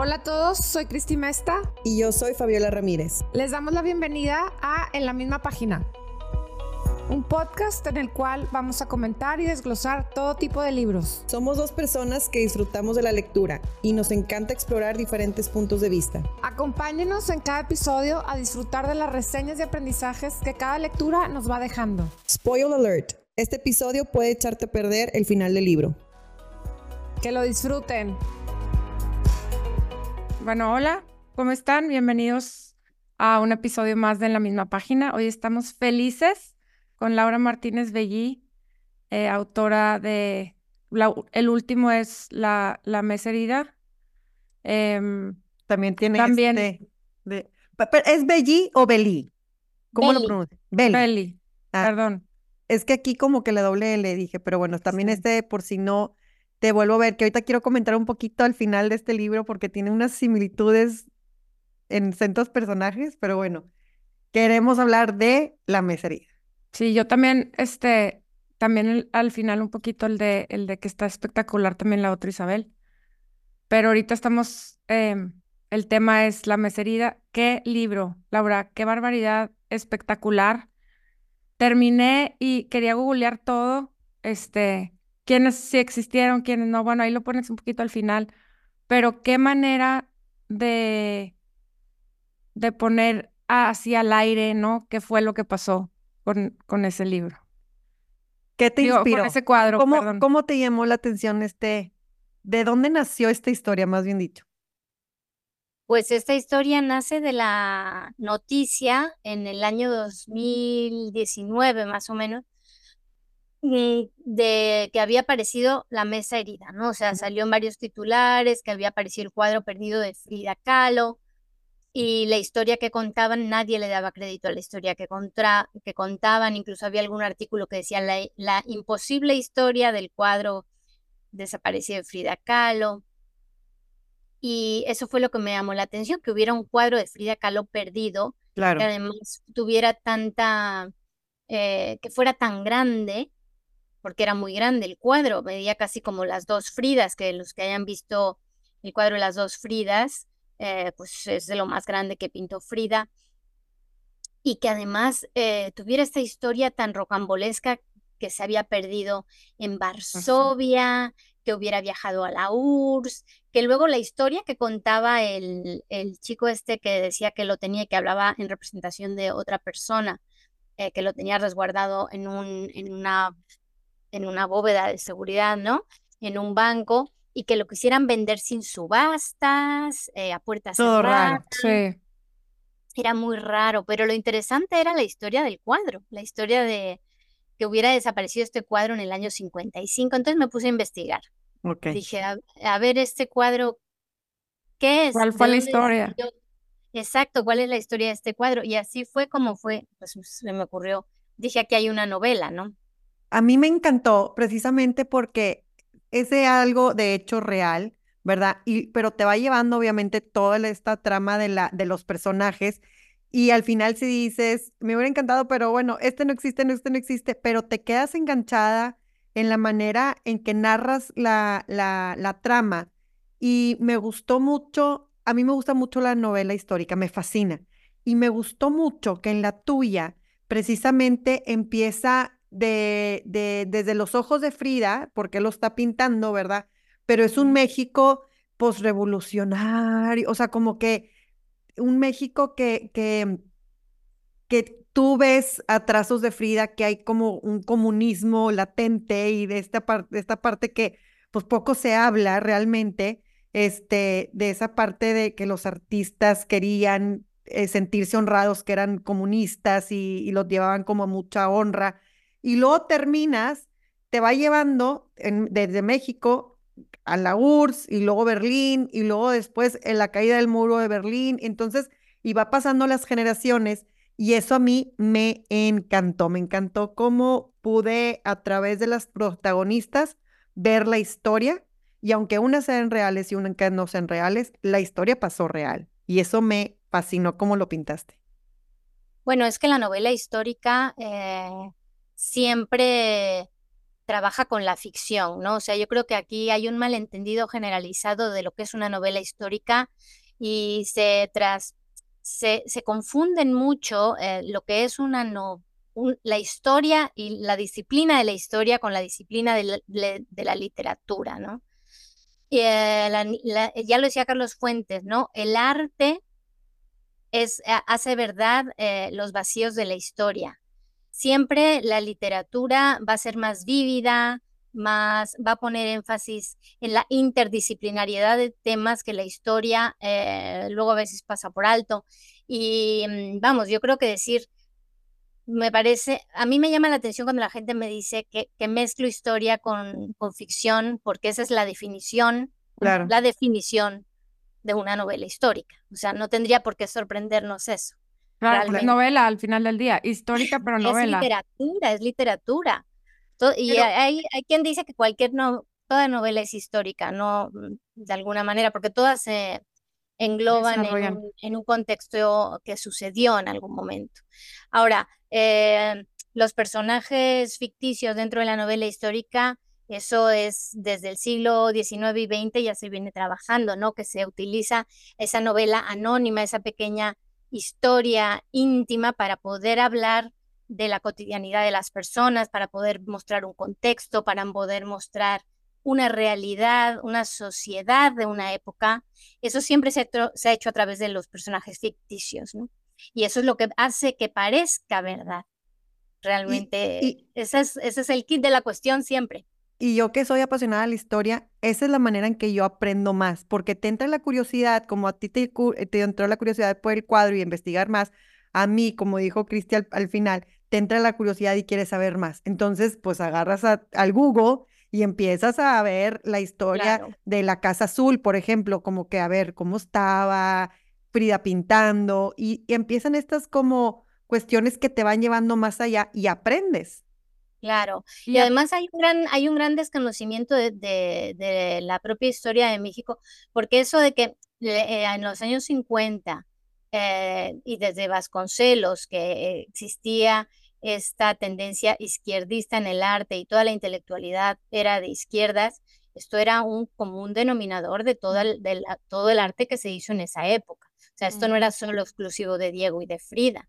Hola a todos, soy Cristi Mesta. Y yo soy Fabiola Ramírez. Les damos la bienvenida a En la misma página, un podcast en el cual vamos a comentar y desglosar todo tipo de libros. Somos dos personas que disfrutamos de la lectura y nos encanta explorar diferentes puntos de vista. Acompáñenos en cada episodio a disfrutar de las reseñas y aprendizajes que cada lectura nos va dejando. Spoil alert. Este episodio puede echarte a perder el final del libro. Que lo disfruten. Bueno, hola, ¿cómo están? Bienvenidos a un episodio más de En la misma página. Hoy estamos felices con Laura Martínez Bellí, eh, autora de, el último es La, la Mesa Herida. Em, también tiene también, este de, ¿Es Bellí o Belí? ¿Cómo lo pronuncia? Belly. Ah, perdón. Es que aquí como que le doble le dije, pero bueno, también este, por si no te vuelvo a ver, que ahorita quiero comentar un poquito al final de este libro porque tiene unas similitudes en centros personajes, pero bueno, queremos hablar de la mesería. Sí, yo también, este, también al final un poquito el de, el de que está espectacular también la otra Isabel. Pero ahorita estamos, em, el tema es la meserida. ¿Qué libro, Laura? Qué barbaridad, espectacular. Terminé y quería googlear todo, este, quiénes sí existieron, quiénes no, bueno, ahí lo pones un poquito al final, pero qué manera de, de poner así al aire, ¿no? ¿Qué fue lo que pasó con, con ese libro? ¿Qué te inspiró? ese cuadro, ¿Cómo, ¿Cómo te llamó la atención este? ¿De dónde nació esta historia, más bien dicho? Pues esta historia nace de la noticia en el año 2019, más o menos, de que había aparecido la mesa herida, ¿no? O sea, salió en varios titulares que había aparecido el cuadro perdido de Frida Kahlo y la historia que contaban, nadie le daba crédito a la historia que, contra, que contaban, incluso había algún artículo que decía la, la imposible historia del cuadro desaparecido de Frida Kahlo. Y eso fue lo que me llamó la atención, que hubiera un cuadro de Frida Kahlo perdido, claro. que además tuviera tanta, eh, que fuera tan grande porque era muy grande el cuadro, medía casi como las dos Fridas, que los que hayan visto el cuadro de las dos Fridas, eh, pues es de lo más grande que pintó Frida, y que además eh, tuviera esta historia tan rocambolesca que se había perdido en Varsovia, que hubiera viajado a la URSS, que luego la historia que contaba el, el chico este que decía que lo tenía y que hablaba en representación de otra persona, eh, que lo tenía resguardado en, un, en una en una bóveda de seguridad, ¿no? En un banco y que lo quisieran vender sin subastas, eh, a puertas Todo raro, sí. Era muy raro, pero lo interesante era la historia del cuadro, la historia de que hubiera desaparecido este cuadro en el año 55. Entonces me puse a investigar. Okay. Dije, a, ver este cuadro, ¿qué es? ¿Cuál fue la historia? Exacto, ¿cuál es la historia de este cuadro? Y así fue como fue, pues se me ocurrió, dije, aquí hay una novela, ¿no? A mí me encantó precisamente porque es de algo de hecho real, ¿verdad? Y, pero te va llevando obviamente toda esta trama de, la, de los personajes y al final si dices, me hubiera encantado, pero bueno, este no existe, no, este no existe, pero te quedas enganchada en la manera en que narras la, la trama y me gustó mucho, a mí me gusta mucho la novela histórica, me fascina y me gustó mucho que en la tuya precisamente empieza de, de, desde los ojos de Frida, porque lo está pintando, ¿verdad? Pero es un México posrevolucionario, o sea, como que un México que, que, que tú ves a trazos de Frida que hay como un comunismo latente y de esta, parte de esta parte que pues poco se habla realmente, este, de esa parte de que los artistas querían eh, sentirse honrados, que eran comunistas y, y los llevaban como a mucha honra y luego terminas, te va llevando desde México a la URSS y luego Berlín y luego después en la caída del muro de Berlín. Entonces, y va pasando las generaciones y eso a mí me encantó, me encantó cómo pude a través de las protagonistas ver la historia y aunque unas sean reales y unas no sean reales, la historia pasó real y eso me fascinó cómo lo pintaste. Bueno, es que la novela histórica eh, siempre trabaja con la ficción, ¿no? O sea, yo creo que aquí hay un malentendido generalizado de lo que es una novela histórica y se tras se, se confunden mucho eh, lo que es una no, la historia y la disciplina de la historia con la disciplina de la, literatura, ¿no? Eh, ya lo decía Carlos Fuentes, ¿no? El arte es, hace verdad eh, los vacíos de la historia. Siempre la literatura va a ser más vívida, más va a poner énfasis en la interdisciplinariedad de temas que la historia eh, luego a veces pasa por alto. Y mm, vamos, yo creo que decir, me parece, a mí me llama la atención cuando la gente me dice que, que mezclo historia con, con, ficción, porque esa es la definición, la definición de una novela histórica. O sea, no tendría por qué sorprendernos eso. Claro, novela al final del día, histórica pero novela. Es literatura, es literatura y hay, hay quien dice que cualquier no, toda novela es histórica, no mm, de alguna manera, porque todas se engloban en un, contexto que sucedió en algún momento. Ahora, eh, los personajes ficticios dentro de la novela histórica, eso es desde el siglo XIX y XX ya se viene trabajando, ¿no? Que se utiliza esa novela anónima, esa pequeña historia íntima para poder hablar de la cotidianidad de las personas, para poder mostrar un contexto, para poder mostrar una realidad, una sociedad de una época. Eso siempre se, ha hecho a través de los personajes ficticios, ¿no? Y eso es lo que hace que parezca verdad. Realmente, ese, es, ese es el kit de la cuestión siempre. Y yo que soy apasionada de la historia, esa es la manera en que yo aprendo más, porque te entra la curiosidad, como a ti te, te entró la curiosidad por el cuadro y investigar más, a mí, como dijo Cristian al final, te entra la curiosidad y quieres saber más. Entonces, pues agarras al Google y empiezas a ver la historia de la Casa Azul, por ejemplo, como que a ver cómo estaba Frida pintando y, empiezan estas como cuestiones que te van llevando más allá y aprendes. Claro, y, además hay un gran, hay un gran desconocimiento de, de, la propia historia de México, porque eso de que eh, en los años 50 eh, y desde Vasconcelos, que existía esta tendencia izquierdista en el arte y toda la intelectualidad era de izquierdas, esto era un común denominador de todo el, todo el arte que se hizo en esa época. O sea, esto no era solo exclusivo de Diego y de Frida,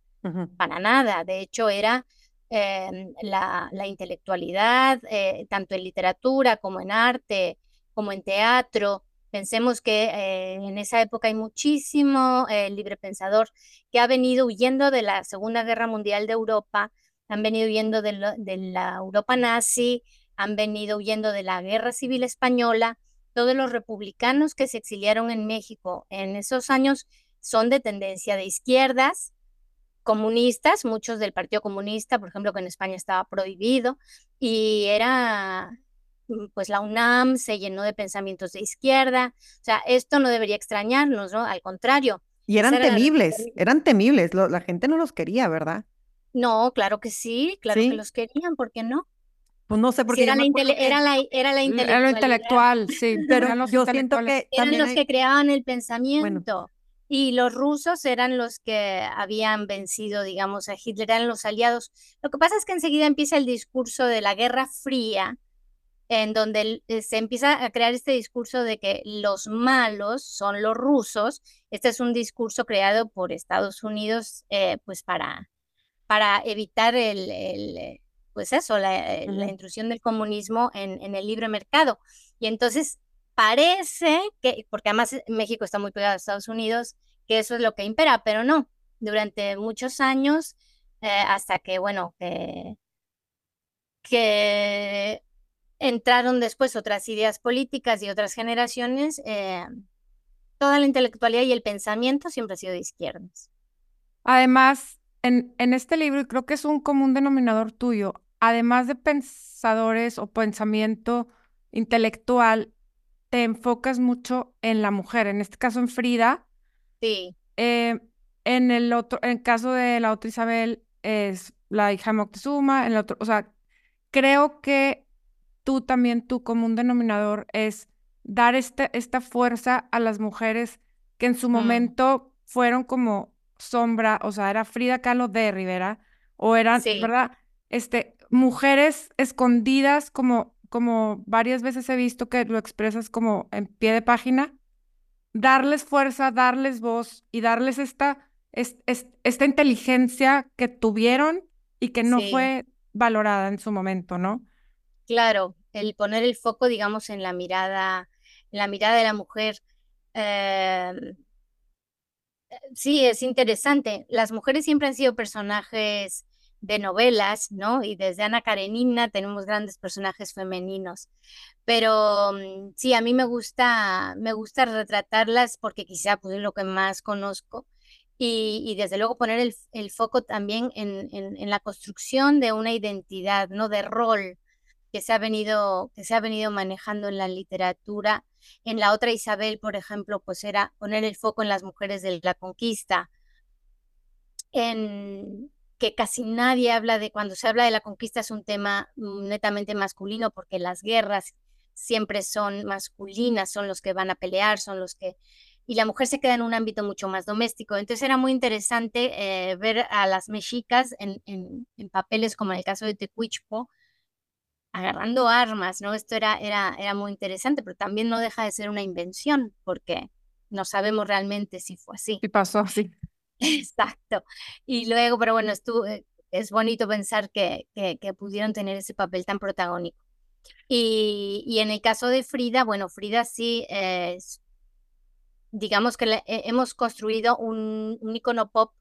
para nada. De hecho, era la, intelectualidad, eh, tanto en literatura como en arte, como en teatro, Pensemos que eh, en esa época hay muchísimo eh, libre pensador que ha venido huyendo de la Segunda Guerra Mundial de Europa, han venido huyendo de, la Europa nazi, han venido huyendo de la Guerra Civil Española. Todos los republicanos que se exiliaron en México en esos años son de tendencia de izquierdas, comunistas, muchos del Partido Comunista, por ejemplo, que en España estaba prohibido, y era Mm, pues la UNAM se llenó de pensamientos de izquierda. O sea, esto no debería extrañarnos, ¿no? Al contrario. Y eran temibles, eran temibles. la gente no los quería, ¿verdad? No, claro que sí, claro que los querían, ¿por qué no? Pues no sé por qué. era, la era, la, era la Era intelectual, sí. Pero yo siento que. Eran los que creaban el pensamiento. Y los rusos eran los que habían vencido, digamos, a Hitler, eran los aliados. Lo que pasa es que enseguida empieza el discurso de la Guerra Fría, en donde eh, se empieza a crear este discurso de que los malos son los rusos. Este es un discurso creado por Estados Unidos, eh, pues para, para evitar el, el pues eso, la, la, intrusión del comunismo en, en el libre mercado. Y entonces parece que, porque además México está muy pegado a Estados Unidos, que eso es lo que impera, pero no. Durante muchos años, eh, hasta que, bueno, que, que entraron después otras ideas políticas y otras generaciones, eh, toda la intelectualidad y el pensamiento siempre ha sido de izquierdas. Además, en, en este libro, y creo que es un común denominador tuyo, además de pensadores o pensamiento intelectual, te enfocas mucho en la mujer, en este caso en Frida. Sí. Eh, en el otro, en el caso de la otra Isabel, es la hija Moctezuma, en el otro, o sea, creo que tú también, tu común denominador es dar este, esta fuerza a las mujeres que en su mm. momento fueron como sombra, o sea, era Frida Kahlo de Rivera, o eran, ¿verdad? Este, mujeres escondidas, como, como varias veces he visto que lo expresas como en pie de página, darles fuerza, darles voz y darles esta, esta inteligencia que tuvieron y que no fue valorada en su momento, ¿no? Claro, el poner el foco, digamos, en la mirada, en la mirada de la mujer. Em, sí, es interesante. Las mujeres siempre han sido personajes de novelas, ¿no? Y desde Ana Karenina tenemos grandes personajes femeninos. Pero mm, sí, a mí me gusta, me gusta retratarlas porque quizá pues, es lo que más conozco. Y, desde luego poner el, foco también en, en, la construcción de una identidad, ¿no? De rol que se ha venido, que se ha venido manejando en la literatura. En la otra Isabel, por ejemplo, pues era poner el foco en las mujeres de la conquista. En, que casi nadie habla de, cuando se habla de la conquista es un tema netamente masculino porque las guerras siempre son masculinas, son los que van a pelear, son los que... Y la mujer se queda en un ámbito mucho más doméstico. Entonces era muy interesante eh, ver a las mexicas en, en, papeles como en el caso de Tecuichpo, agarrando armas, ¿no? Esto era, era, era muy interesante, pero también no deja de ser una invención, porque no sabemos realmente si fue así. Y pasó así. Exacto. Y luego, pero bueno, estuvo, eh, es bonito pensar que, que, pudieron tener ese papel tan protagónico. Y, y, en el caso de Frida, bueno, Frida sí digamos que le, hemos construido un, icono pop,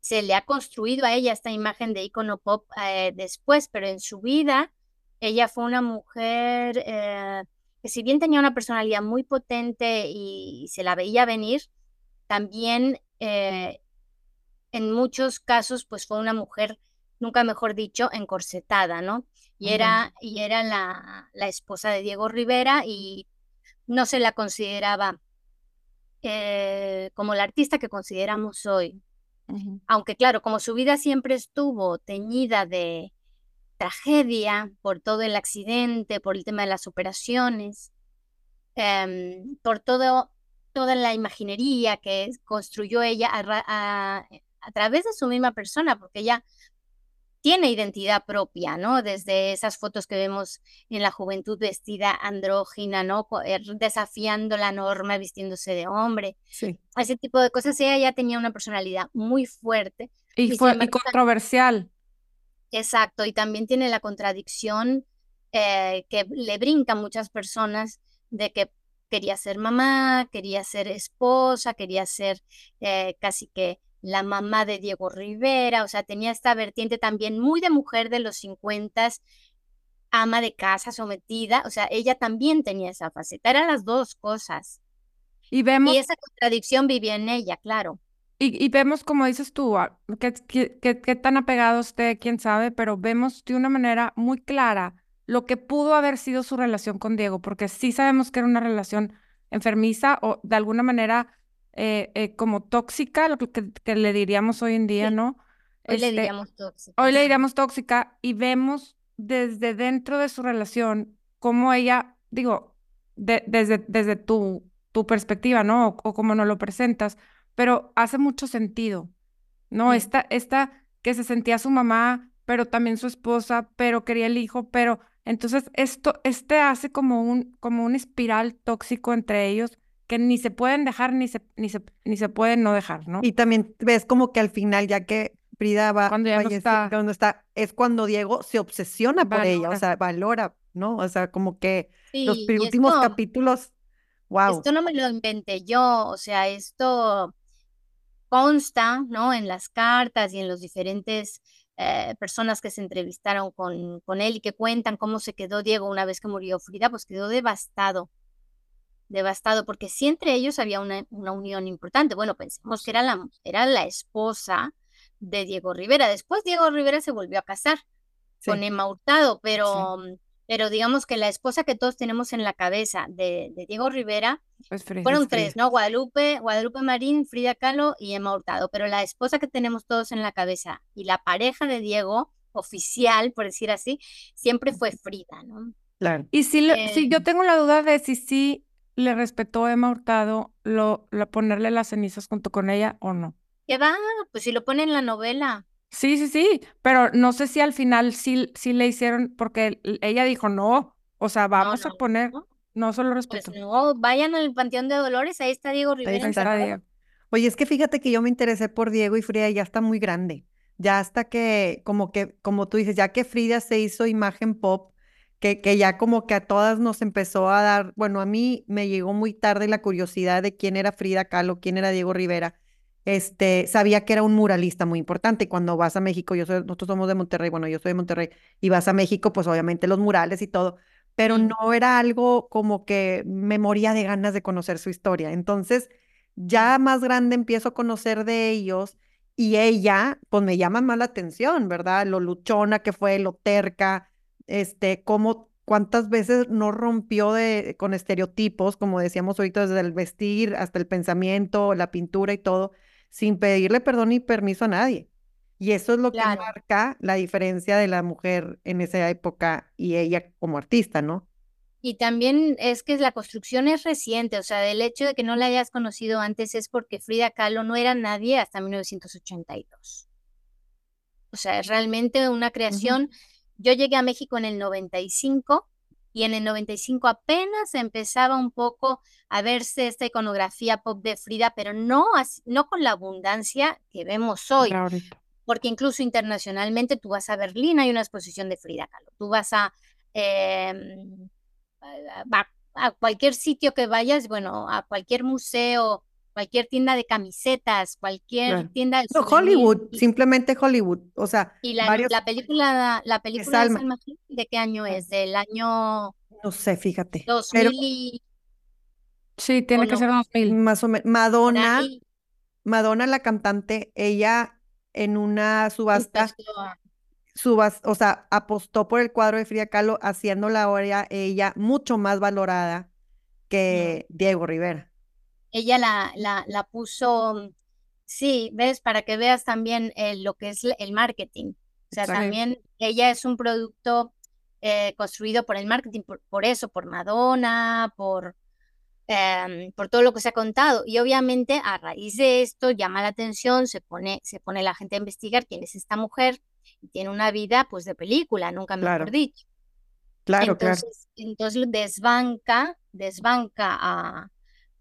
se le ha construido a ella esta imagen de icono pop eh, después, pero en su vida ella fue una mujer eh, que si bien tenía una personalidad muy potente y se la veía venir, también eh, en muchos casos, pues fue una mujer, nunca mejor dicho, encorsetada, ¿no? Y era, y era la, la, esposa de Diego Rivera y no se la consideraba eh, como la artista que consideramos hoy. Aunque claro, como su vida siempre estuvo teñida de tragedia por todo el accidente, por el tema de las operaciones, em, por todo toda la imaginería que construyó ella a, través de su misma persona, porque ella tiene identidad propia, ¿no? Desde esas fotos que vemos en la juventud vestida andrógina, ¿no? Er, desafiando la norma, vistiéndose de hombre. Sí. Ese tipo de cosas. Ella ya tenía una personalidad muy fuerte. Y, fue controversial. Exacto. Y también tiene la contradicción eh, que le brinca a muchas personas de que quería ser mamá, quería ser esposa, quería ser eh, casi que la mamá de Diego Rivera, o sea, tenía esta vertiente también muy de mujer de los 50, ama de casa, sometida, o sea, ella también tenía esa faceta, eran las dos cosas. Y vemos... Y esa contradicción vivía en ella, claro. Y, vemos, como dices tú, ah, qué que, tan apegado esté, quién sabe, pero vemos de una manera muy clara lo que pudo haber sido su relación con Diego, porque sí sabemos que era una relación enfermiza o de alguna manera eh, eh, como tóxica, lo que, que, le diríamos hoy en día, ¿no? Hoy le este, diríamos tóxica. Hoy le diríamos tóxica y vemos desde dentro de su relación cómo ella, digo, desde, desde tu, tu perspectiva, ¿no? O, cómo nos lo presentas, pero hace mucho sentido, ¿no? Esta, esta que se sentía su mamá, pero también su esposa, pero quería el hijo, pero entonces, esto, este hace como un, como un espiral tóxico entre ellos que ni se pueden dejar ni se, ni se, ni se pueden no dejar, ¿no? Y también ves como que al final, ya que Frida va cuando ya no está. cuando está, es cuando Diego se obsesiona por ella, o sea, valora, ¿no? O sea, como que los últimos capítulos, wow. Esto no me lo inventé yo, o sea, esto consta, ¿no? En las cartas y en los diferentes eh, personas que se entrevistaron con, con él y que cuentan cómo se quedó Diego una vez que murió Frida, pues quedó devastado, devastado, porque sí entre ellos había una, una unión importante. Bueno, pensemos que era la, era la esposa de Diego Rivera. Después Diego Rivera se volvió a casar con Emma Hurtado, pero... Mm, pero digamos que la esposa que todos tenemos en la cabeza de, Diego Rivera fueron tres, ¿no? Guadalupe, Guadalupe Marín, Frida Kahlo y Emma Hurtado, pero la esposa que tenemos todos en la cabeza y la pareja de Diego, oficial, por decir así, siempre fue Frida, ¿no? Claro. Y si, si yo eh, tengo la duda de si sí le respetó a Emma Hurtado lo, ponerle las cenizas junto con ella o no. ¿Qué va? Pues si lo pone en la novela. Sí, sí, sí, pero no sé si al final sí, sí le hicieron, porque ella dijo no, o sea, vamos a poner, no, solo Pues respeto. no, vayan al Panteón de Dolores, ahí está Diego Rivera. Está. Oye, es que fíjate que yo me interesé por Diego y Frida y ya está muy grande. Ya hasta que, como que, como tú dices, ya que Frida se hizo imagen pop, que, que ya como que a todas nos empezó a dar, bueno, a mí me llegó muy tarde la curiosidad de quién era Frida Kahlo, quién era Diego Rivera. Este, sabía que era un muralista muy importante. Y cuando vas a México, yo soy, nosotros somos de Monterrey, bueno, yo soy de Monterrey, y vas a México, pues obviamente los murales y todo, pero no era algo como que me moría de ganas de conocer su historia. Entonces, ya más grande empiezo a conocer de ellos y ella, pues me llama más la atención, ¿verdad? Lo luchona que fue, lo terca, este, cómo, cuántas veces no rompió de, con estereotipos, como decíamos ahorita, desde el vestir hasta el pensamiento, la pintura y todo, sin pedirle perdón ni permiso a nadie. Y eso es lo que marca la diferencia de la mujer en esa época y ella como artista, ¿no? Y también es que la construcción es reciente, o sea, del hecho de que no la hayas conocido antes es porque Frida Kahlo no era nadie hasta 1982. O sea, es realmente una creación. Yo llegué a México en el 95 y en el 95 apenas empezaba un poco a verse esta iconografía pop de Frida, pero no, no con la abundancia que vemos hoy. Porque incluso internacionalmente tú vas a Berlín, hay una exposición de Frida Kahlo, tú vas a, em, a, a cualquier sitio que vayas, bueno, a cualquier museo, cualquier tienda de camisetas, cualquier Claro. tienda de No, Hollywood, y, simplemente Hollywood. O sea, y la, varios, la película, la película de Salma. Salma Hayek, ¿de qué año es? Del año no sé, fíjate. 2000 Pero y Sí, tiene que no, ser 2000. más o menos, Madonna, Madonna la cantante, ella en una subasta, subas, o sea, apostó por el cuadro de Frida Kahlo, haciéndola ahora ella mucho más valorada no. que Diego Rivera. Ella la, la, la puso, sí, ves, para que veas también eh, lo que es el marketing. O sea, Exacto. También ella es un producto eh, construido por el marketing, por, por eso, por Madonna, por, em, por todo lo que se ha contado. Y obviamente a raíz de esto llama la atención, se pone, se pone la gente a investigar quién es esta mujer y tiene una vida pues de película, nunca mejor Claro, dicho. claro, claro. Entonces, entonces desbanca, desbanca a,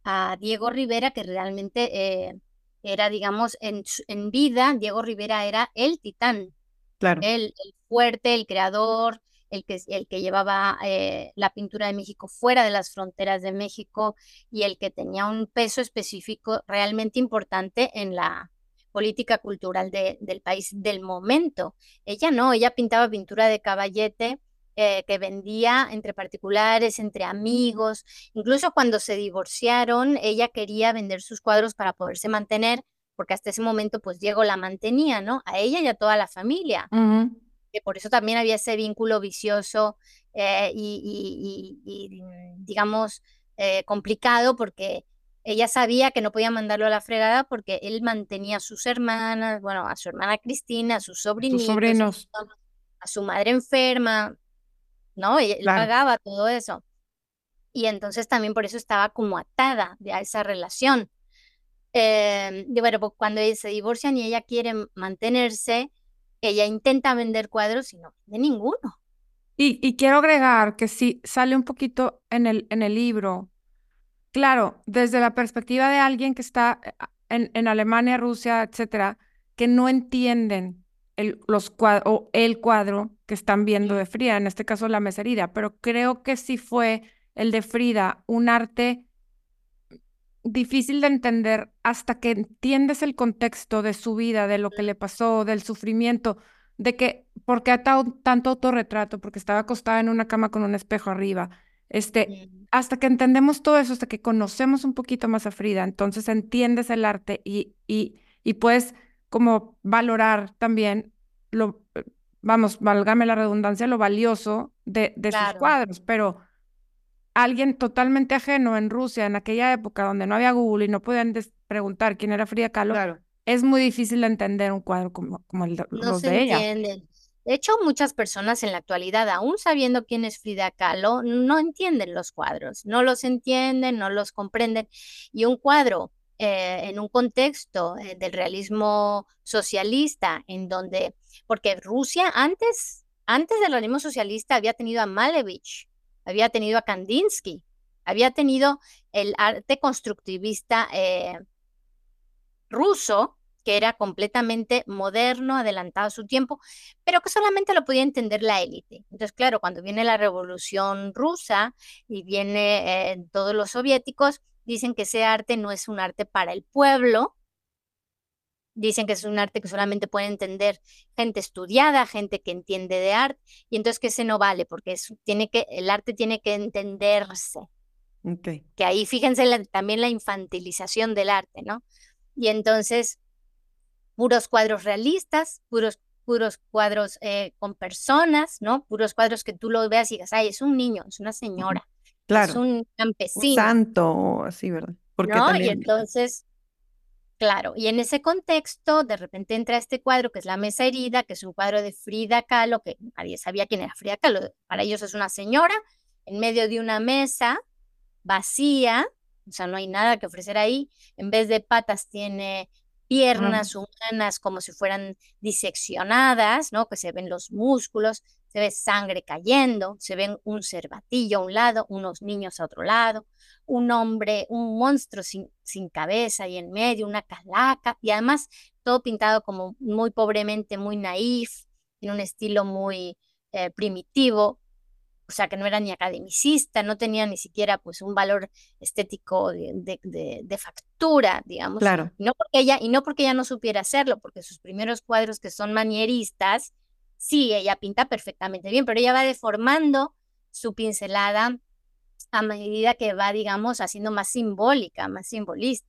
a Diego Rivera, que realmente eh, era, digamos, en, en vida, Diego Rivera era el titán, Claro, el, el fuerte, el creador, el que, el que llevaba eh, la pintura de México fuera de las fronteras de México y el que tenía un peso específico realmente importante en la política cultural de- del país del momento. Ella no, ella pintaba pintura de caballete eh, que vendía entre particulares, entre amigos. Incluso cuando se divorciaron, ella quería vender sus cuadros para poderse mantener, porque hasta ese momento, pues Diego la mantenía, ¿no? A ella y a toda la familia Ujú. que por eso también había ese vínculo vicioso eh, y, y- y- y, mm, digamos, eh, complicado porque ella sabía que no podía mandarlo a la fregada porque él mantenía a sus hermanas, bueno, a su hermana Cristina, a sus sobrinitos, a sobrinos. su, a su madre enferma, ¿no? Y él claro. pagaba todo eso. Y entonces también por eso estaba como atada a esa relación. Eh, y bueno, pues cuando se divorcian y ella quiere mantenerse, ella intenta vender cuadros y no vende ninguno. Y, y quiero agregar que sí sale un poquito en el, en el libro. Claro, desde la perspectiva de alguien que está eh, en, en Alemania, Rusia, etcétera, que no entienden el, los cua- o el cuadro que están viendo de Frida, en este caso la meserida, pero creo que sí fue el de Frida un arte difícil de entender hasta que entiendes el contexto de su vida, de lo que le pasó, del sufrimiento, de que, ¿por qué atao- tanto autorretrato? Porque estaba acostada en una cama con un espejo arriba. Este, Mm, hasta que entendemos todo eso, hasta que conocemos un poquito más a Frida, entonces entiendes el arte y, y, y puedes como valorar también lo, eh, vamos, válgame la redundancia, lo valioso de, de sus cuadros, pero alguien totalmente ajeno en Rusia en aquella época donde no había Google y no podían preguntar quién era Frida Kahlo, Claro. es muy difícil de entender un cuadro como, como el de- No los se de ella. entienden. De hecho, muchas personas en la actualidad, aún sabiendo quién es Frida Kahlo, no entienden los cuadros, no los entienden, no los comprenden. Y un cuadro eh, en un contexto eh, del realismo socialista, en donde, porque Rusia antes, antes del realismo socialista había tenido a Malevich, había tenido a Kandinsky, había tenido el arte constructivista eh, ruso, que era completamente moderno, adelantado a su tiempo, pero que solamente lo podía entender la élite. Entonces, claro, cuando viene la revolución rusa y viene eh, todos los soviéticos, dicen que ese arte no es un arte para el pueblo, dicen que es un arte que solamente puede entender gente estudiada, gente que entiende de arte, y entonces que ese no vale, porque tiene que, el arte tiene que entenderse. Que ahí fíjense también la infantilización del arte, ¿no? Y entonces, puros cuadros realistas, puros, puros cuadros eh, con personas, ¿no? Puros cuadros que tú lo veas y digas, ay, es un niño, es una señora, claro. es un campesino. Un santo, así, ¿verdad? Porque ¿No? Y entonces, claro, y en ese contexto, de repente entra este cuadro que es La Mesa Herida, que es un cuadro de Frida Kahlo, que nadie sabía quién era Frida Kahlo, para ellos es una señora en medio de una mesa vacía, o sea, no hay nada que ofrecer ahí. En vez de patas tiene piernas humanas como si fueran diseccionadas, ¿no? Que se ven los músculos, se ve sangre cayendo, se ven un cervatillo a un lado, unos niños a otro lado, un hombre, un monstruo sin, sin cabeza y en medio, una calaca, y además todo pintado como muy pobremente, muy naif, en un estilo muy eh, primitivo, o sea, que no era ni academicista, no tenía ni siquiera pues un valor estético de, factura, digamos. Claro. Y no, porque ella, y no porque ella no supiera hacerlo, porque sus primeros cuadros que son manieristas, sí, ella pinta perfectamente bien, pero ella va deformando su pincelada a medida que va, digamos, haciendo más simbólica, más simbolista.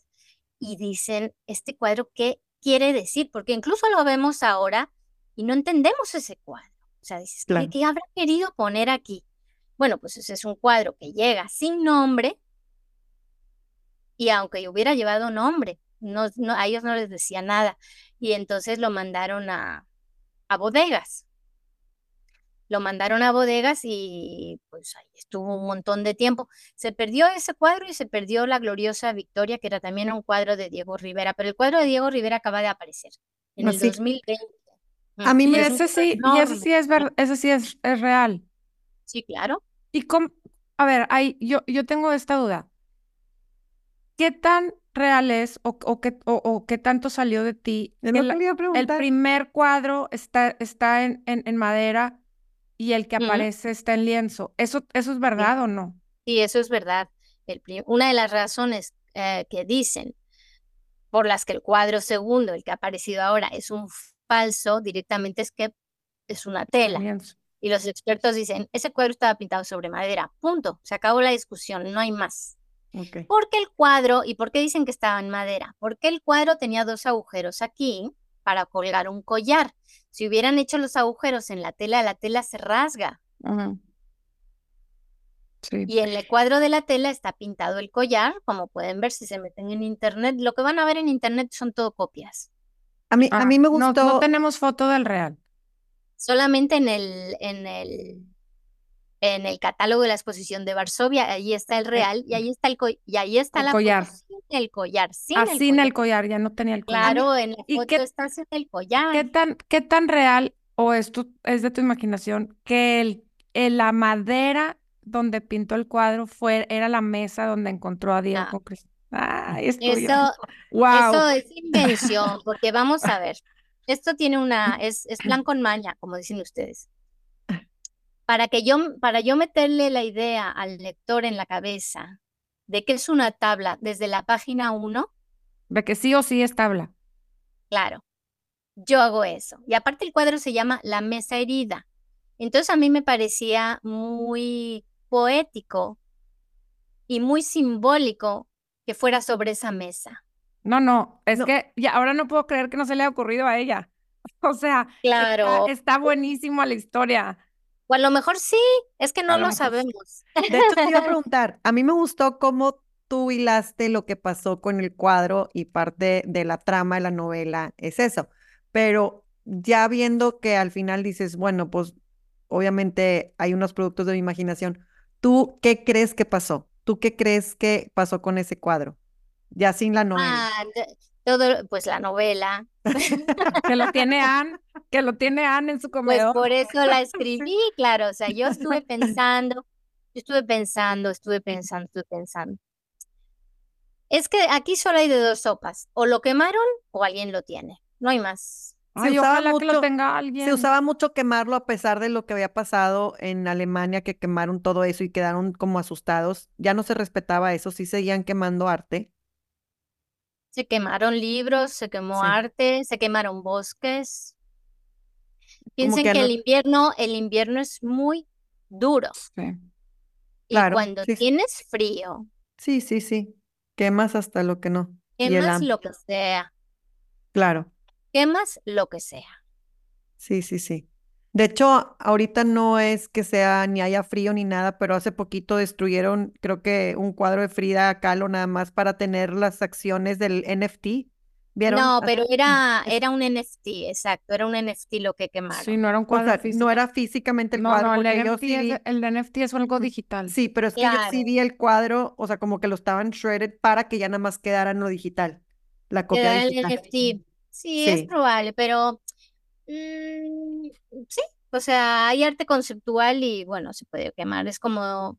Y dicen, este cuadro, ¿qué quiere decir? Porque incluso lo vemos ahora y no entendemos ese cuadro. O sea, dices, ¿qué habrá querido poner aquí? Bueno, pues ese es un cuadro que llega sin nombre y aunque hubiera llevado nombre, no, a ellos no les decía nada. Y entonces lo mandaron a, a bodegas. Lo mandaron a bodegas y pues ahí estuvo un montón de tiempo. Se perdió ese cuadro y se perdió la gloriosa Victoria, que era también un cuadro de Diego Rivera, pero el cuadro de Diego Rivera acaba de aparecer en el 2020. A mí me... Ese sí, y ese sí es, ese sí es, es real. Sí, claro. Y cómo, a ver, hay, yo, yo tengo esta duda. ¿Qué tan real es o, o, qué, o, qué tanto salió de ti? el primer cuadro está, está en, en, madera y el que aparece está en lienzo. ¿Eso, eso es verdad o no? Sí, eso es verdad. El una de las razones eh, que dicen por las que el cuadro segundo, el que ha aparecido ahora, es un falso directamente es que es una tela. Y los expertos dicen, ese cuadro estaba pintado sobre madera, punto, se acabó la discusión, no hay más. Okay. ¿Por qué el cuadro, y por qué dicen que estaba en madera? Porque el cuadro tenía dos agujeros aquí para colgar un collar. Si hubieran hecho los agujeros en la tela, la tela se rasga. sí. Y en el cuadro de la tela está pintado el collar, como pueden ver si se meten en internet. Lo que van a ver en internet son todo copias. A mí, a mí me gustó. no tenemos foto del real solamente en el, en el, en el catálogo de la exposición de Varsovia, ahí está el real y ahí está el y ahí está la collar. sin el collar, sin ah, el sin collar. el collar, ya no tenía el collar. Claro, en la foto qué, está sin el collar. ¿Qué tan, qué tan real o esto es de tu imaginación que el, el, la madera donde pintó el cuadro fue era la mesa donde encontró a Diego no. Ay, eso, eso es invención, porque vamos a ver. Esto tiene una, es, es plan con maña, como dicen ustedes. Para que yo, para yo meterle la idea al lector en la cabeza de que es una tabla desde la página 1. De que sí o sí es tabla. Claro, yo hago eso. Y aparte el cuadro se llama La Mesa Herida. Entonces a mí me parecía muy poético y muy simbólico que fuera sobre esa mesa. No, no, es que ya ahora no puedo creer que no se le haya ocurrido a ella. O sea, claro. está, buenísimo la historia. O a lo mejor sí, es que no lo, sabemos. De hecho, te iba a preguntar, a mí me gustó cómo tú hilaste lo que pasó con el cuadro y parte de la trama de la novela es eso. Pero ya viendo que al final dices, bueno, pues obviamente hay unos productos de mi imaginación, ¿tú qué crees que pasó? ¿Tú qué crees que pasó con ese cuadro? ya sin la novela. Ah, todo, pues la novela. Que lo tiene Anne, que lo tiene Anne en su Pues comedor. por eso la escribí, claro. O sea, yo estuve pensando, yo estuve pensando, estuve pensando, estuve pensando. Es que aquí solo hay de dos sopas. O lo quemaron o alguien lo tiene. No hay más. Se Ay, usaba ojalá que lo mucho- tenga alguien. Se usaba mucho quemarlo a pesar de lo que había pasado en Alemania, que quemaron todo eso y quedaron como asustados. Ya no se respetaba eso, sí seguían quemando arte. Se quemaron libros, se quemó Sí. arte, se quemaron bosques. Piensen que que no- el invierno, el invierno es muy duro. Sí. Y Claro, cuando sí, tienes frío, Sí, sí, sí. Quemas hasta lo que no. Quemas lo que sea, Claro, quemas lo que sea. sí, sí, sí. De hecho, ahorita no es que sea ni haya frío ni nada, pero hace poquito destruyeron, creo que un cuadro de Frida Kahlo nada más para tener las acciones del NFT. ¿Vieron? No, pero era, era un NFT, exacto, era un NFT lo que quemaron. Sí, no era un O cuadro sea, físico. no era físicamente el No, cuadro, no, el porque yo NFT, sí es, el NFT es algo digital. Sí, pero es que yo sí vi el cuadro, o sea, como que lo estaban shredded para que ya nada más quedara en lo digital, la copia da el digital. NFT. Sí, es probable, pero mm, sí, o sea, hay arte conceptual y bueno, se puede quemar. Es como,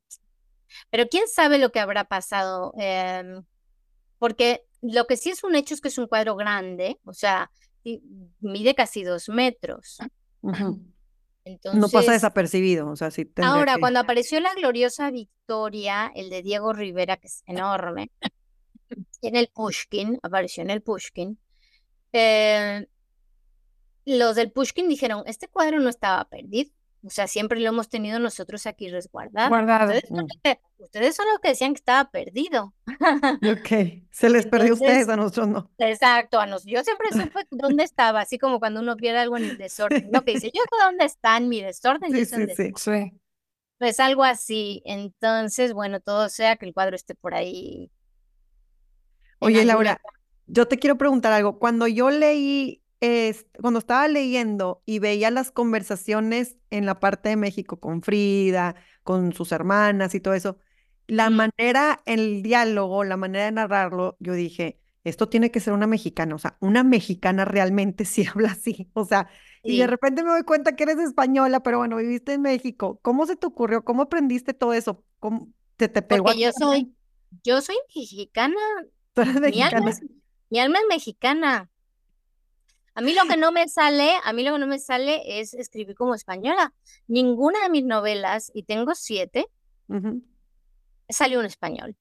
pero quién sabe lo que habrá pasado, Em, porque lo que sí es un hecho es que es un cuadro grande, o sea, mide casi dos metros. No pasa desapercibido, o sea, sí ahora, que- cuando apareció la gloriosa Victoria, el de Diego Rivera, que es enorme, en el Pushkin, apareció en el Pushkin, eh, los del Pushkin dijeron, este cuadro no estaba perdido, o sea, siempre lo hemos tenido nosotros aquí resguardado. Guardado. Ustedes son Mm. los que, ustedes son los que decían que estaba perdido. Ok, se les perdió a ustedes, a nosotros no. Exacto, a nos, yo siempre supe dónde estaba, así como cuando uno pierde algo en el desorden, ¿no? Que dice, yo sé dónde está en mi desorden, Sí, sí, sí. Sí. Pues algo así. Entonces, bueno, todo sea que el cuadro esté por ahí. Oye, Laura, yo te quiero preguntar algo. Cuando yo leí, es- cuando estaba leyendo y veía las conversaciones en la parte de México con Frida, con sus hermanas y todo eso, la manera, el diálogo, la manera de narrarlo, yo dije, esto tiene que ser una mexicana, o sea, una mexicana realmente sí habla así, o sea, y de repente me doy cuenta que eres española, pero bueno, viviste en México. ¿Cómo se te ocurrió? ¿Cómo aprendiste todo eso? ¿Cómo te, te pegó Porque yo soy, yo soy mexicana, Tú eres mi alma mi alma es mexicana. A mí lo que no me sale, a mí lo que no me sale es escribir como española. Ninguna de mis novelas, y tengo siete, salió en español.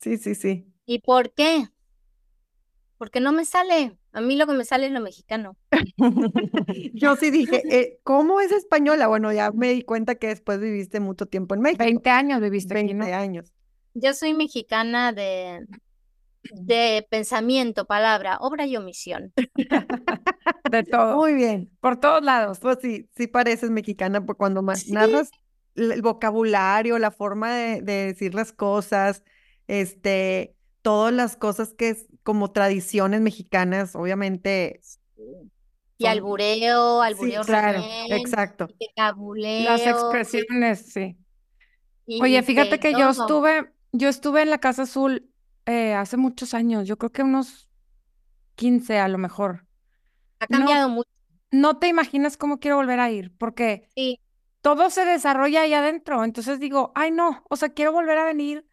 Sí, sí, sí. ¿Y por qué? Porque no me sale. A mí lo que me sale es lo mexicano. Yo sí dije, eh, ¿cómo es española? Bueno, ya me di cuenta que después viviste mucho tiempo en México, 20 años viviste aquí, 20 ¿no? años. Yo soy mexicana de, de pensamiento, palabra, obra y omisión. De todo. Muy bien. Por todos lados. Pues sí, sí pareces mexicana por cuando Sí. narras el vocabulario, la forma de, de decir las cosas, este, todas las cosas que es como tradiciones mexicanas, obviamente. Y Son- albureo, Sí, albureo claro, exacto. cabuleo, Las expresiones, sí. Oye, fíjate que yo estuve, yo estuve en la Casa Azul eh, hace muchos años, yo creo que unos 15 a lo mejor. Ha No, cambiado mucho. no te imaginas cómo quiero volver a ir, porque Sí, todo se desarrolla ahí adentro. Entonces digo, ay no, o sea, quiero volver a venir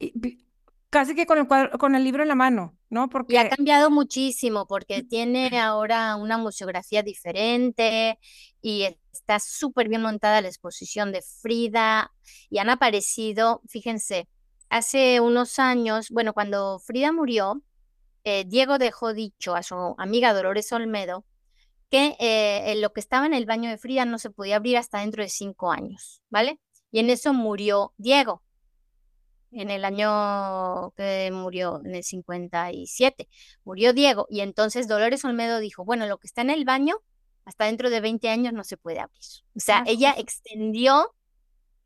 y, casi que con el cuadro, con el libro en la mano, ¿no? y ha Porque cambiado muchísimo porque tiene ahora una museografía diferente y está súper bien montada la exposición de Frida y han aparecido, fíjense, hace unos años, bueno, cuando Frida murió, eh, Diego dejó dicho a su amiga Dolores Olmedo que eh, lo que estaba en el baño de Frida no se podía abrir hasta dentro de cinco años, ¿vale? Y en eso murió Diego, en el año que murió, en el 57, murió Diego. Y entonces Dolores Olmedo dijo, bueno, lo que está en el baño, hasta dentro de 20 años no se puede abrir. O sea, Ah, ella extendió,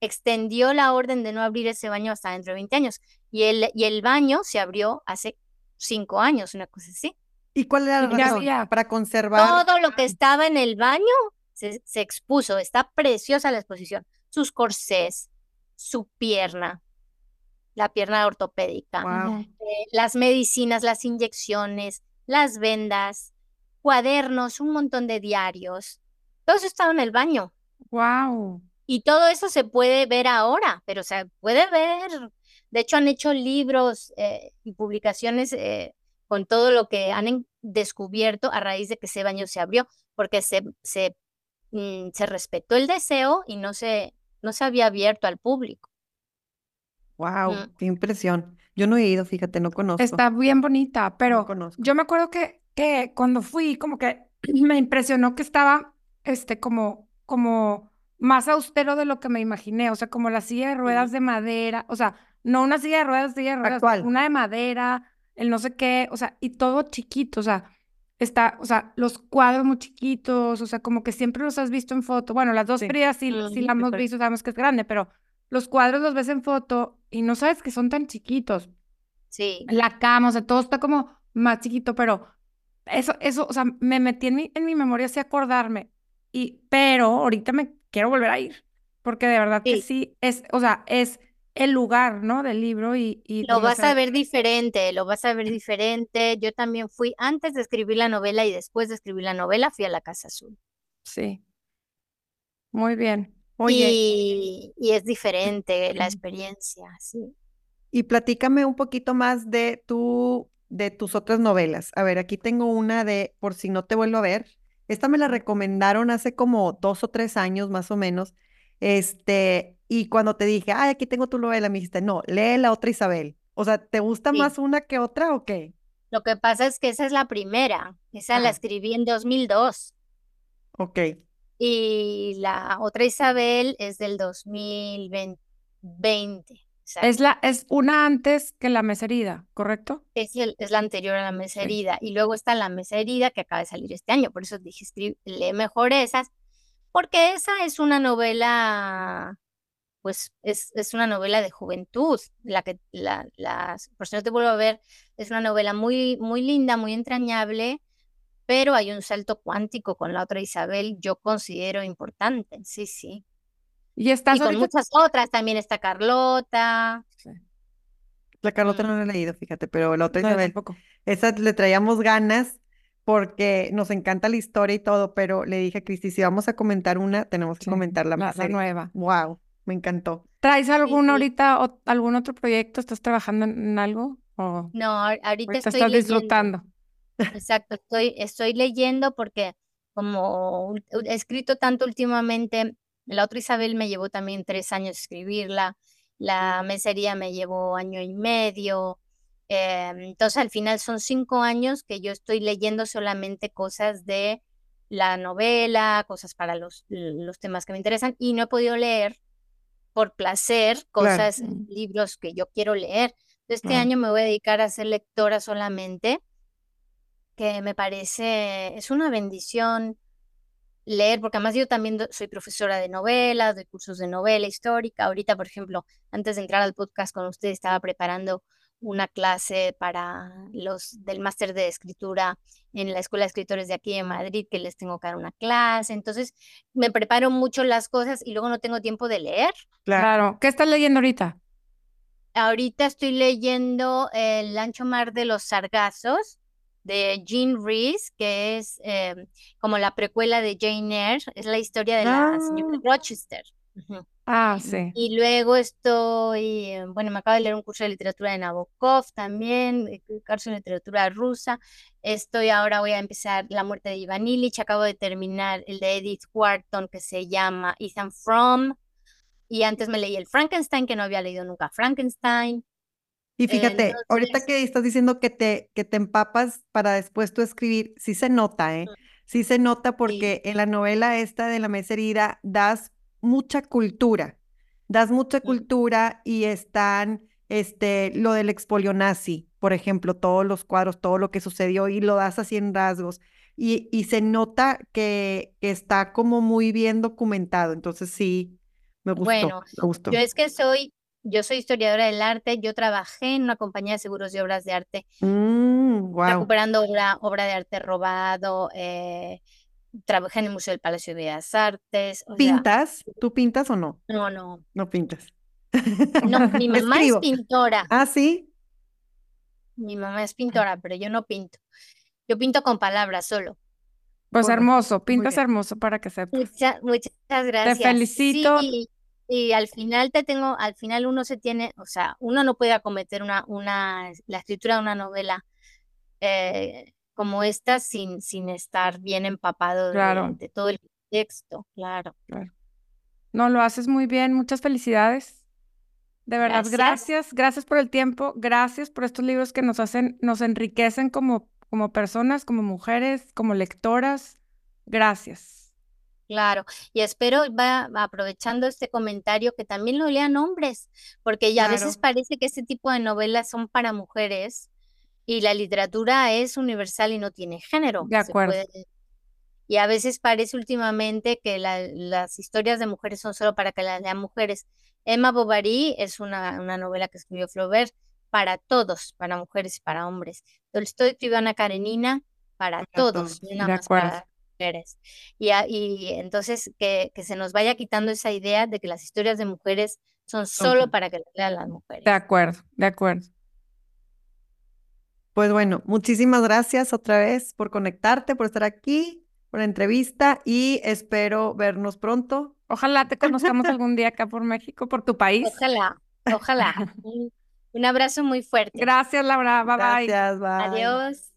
extendió la orden de no abrir ese baño hasta dentro de 20 años. Y el, y el baño se abrió hace cinco años, una cosa así. ¿Y cuál era la ¿Y qué razón? había? Para conservar. Todo lo que estaba en el baño se, se expuso. Está preciosa la exposición. Sus corsés, su pierna, la pierna ortopédica, Wow. eh, las medicinas, las inyecciones, las vendas, cuadernos, un montón de diarios. Todo eso estaba en el baño. Wow. Y todo eso se puede ver ahora, pero se puede ver. De hecho, han hecho libros eh, y publicaciones eh, con todo lo que han descubierto a raíz de que ese baño se abrió, porque se, se, mm, se respetó el deseo y no se, no se había abierto al público. Wow, Mm. qué impresión. Yo no he ido, fíjate, no conozco. Está bien bonita, pero yo me acuerdo que, que cuando fui, como que me impresionó que estaba, este, como, como más austero de lo que me imaginé, o sea, como la silla de ruedas de madera, o sea, no una silla de ruedas, silla de ruedas, Actual. una de madera, el no sé qué, o sea, y todo chiquito, o sea, está, o sea, los cuadros muy chiquitos, o sea, como que siempre los has visto en foto. Bueno, las dos Sí. frías sí, sí la hemos visto, sabemos que es grande, pero los cuadros los ves en foto y no sabes que son tan chiquitos Sí. la cama, o sea, todo está como más chiquito, pero eso, eso, o sea, me metí en mi, en mi memoria así acordarme, y, pero ahorita me quiero volver a ir, porque de verdad que Sí. es, o sea, es el lugar, ¿no? Del libro y, y Lo vas a ve- ver diferente, lo vas a ver diferente. Yo también fui antes de escribir la novela y después de escribir la novela, fui a la Casa Azul. Sí. Muy bien. Oye, Y, y es diferente la experiencia, sí. y platícame un poquito más de tu, de tus otras novelas. A ver, aquí tengo una de Por si no te vuelvo a ver. Esta me la recomendaron hace como dos o tres años más o menos. Este, y cuando te dije, ay, aquí tengo tu novela, me dijiste, no, lee la otra Isabel. O sea, ¿te gusta Sí. más una que otra o qué? Lo que pasa es que esa es la primera, esa la Ajá. escribí en 2002 Ok, y la otra Isabel es del 2020. Exacto. Es la, es una antes que la mesa herida, ¿correcto? Es, el- es la anterior a la mesa herida. Y luego está la mesa herida que acaba de salir este año. Por eso dije, lee mejor esas, porque esa es una novela, pues es, es una novela de juventud. La que la, las, por si no te vuelvo a ver, es una novela muy, muy linda, muy entrañable, pero hay un salto cuántico con la otra Isabel, yo considero importante. Sí, sí. Y estás Y con ahorita... muchas otras, también está Carlota. Sí. la Carlota Mm. no la he leído, fíjate, pero la otra No, Isabel, tampoco. esa le traíamos ganas porque nos encanta la historia y todo, pero le dije a Cristi, si vamos a comentar una, tenemos que Sí, comentar la la, más nueva. Wow, me encantó. ¿Traes alguno sí. ahorita, o algún otro proyecto? ¿Estás trabajando en, en algo? ¿O No, ahor- ahorita ahorita estoy estás leyendo. disfrutando? Exacto, estoy, estoy leyendo porque como he escrito tanto últimamente, la otra Isabel me llevó también tres años escribirla, la mesería me llevó año y medio, eh, entonces al final son cinco años que yo estoy leyendo solamente cosas de la novela, cosas para los, los temas que me interesan y no he podido leer por placer cosas, Mm. libros que yo quiero leer. Este año me voy a dedicar a ser lectora solamente que me parece, es una bendición leer, porque además yo también soy profesora de novela, doy cursos de novela histórica. Ahorita, por ejemplo, antes de entrar al podcast con ustedes, estaba preparando una clase para los del máster de escritura en la Escuela de Escritores de aquí en Madrid, que les tengo que dar una clase. Entonces, me preparo mucho las cosas y luego no tengo tiempo de leer. Claro. Claro. ¿Qué estás leyendo ahorita? Ahorita estoy leyendo El ancho mar de los sargazos de Jean Rhys, que es eh, como la precuela de Jane Eyre, es la historia de la señora Ah. Rochester. Ujú. Ah, sí. Y luego estoy, eh, bueno, me acabo de leer un curso de literatura de Nabokov también, eh, curso de literatura rusa. Estoy ahora, voy a empezar La muerte de Ivan Illich, acabo de terminar el de Edith Wharton que se llama Ethan Frome. Y antes me leí el Frankenstein, que no había leído nunca Frankenstein. Y fíjate, ahorita que estás diciendo que te, que te empapas para después tú escribir, sí se nota, ¿eh? Sí se nota porque en la novela esta de La mesa herida das mucha cultura, das mucha cultura y están, este, lo del expolio nazi, por ejemplo, todos los cuadros, todo lo que sucedió y lo das así en rasgos. Y, y se nota que, que está como muy bien documentado, entonces sí, me gustó, Bueno, me gustó. Yo es que soy, yo soy historiadora del arte, yo trabajé en una compañía de seguros de obras de arte, Mm, wow. recuperando obra, obra de arte robado, eh, trabajé en el Museo del Palacio de Bellas Artes, o sea, ¿Pintas? ¿Tú pintas o no? no, no, No pintas. No, mi mamá es pintora. Ah, sí. Mi mamá es pintora, pero yo no pinto. Yo pinto con palabras solo. Pues hermoso, pintas hermoso para que sepas. muchas gracias. Te felicito. Sí, y al final te tengo, al final uno se tiene, o sea, uno no puede acometer una, una, la escritura de una novela eh, como esta sin, sin estar bien empapado de, todo el texto, claro. claro. No, lo haces muy bien, muchas felicidades. De verdad, gracias. gracias, gracias por el tiempo, gracias por estos libros que nos hacen, nos enriquecen como, como personas, como mujeres, como lectoras. Gracias. Claro, y espero, va aprovechando este comentario, que también lo lean hombres, porque ya a veces parece que este tipo de novelas son para mujeres y la literatura es universal y no tiene género. De acuerdo. Y a veces parece últimamente que las historias de mujeres son solo para que las lean mujeres. Emma Bovary es una, una novela que escribió Flaubert para todos, para mujeres y para hombres. Tolstoy escribió Ana Karenina para, todos, de acuerdo. Y, y entonces que, que, se nos vaya quitando esa idea de que las historias de mujeres son solo para que las lean las mujeres. De acuerdo, de acuerdo. Pues bueno, muchísimas gracias otra vez por conectarte, por estar aquí, por la entrevista y espero vernos pronto. Ojalá te conozcamos algún día acá por México, por tu país. Ojalá, ojalá. un, abrazo muy fuerte. Gracias, Laura. Bye bye. Adiós.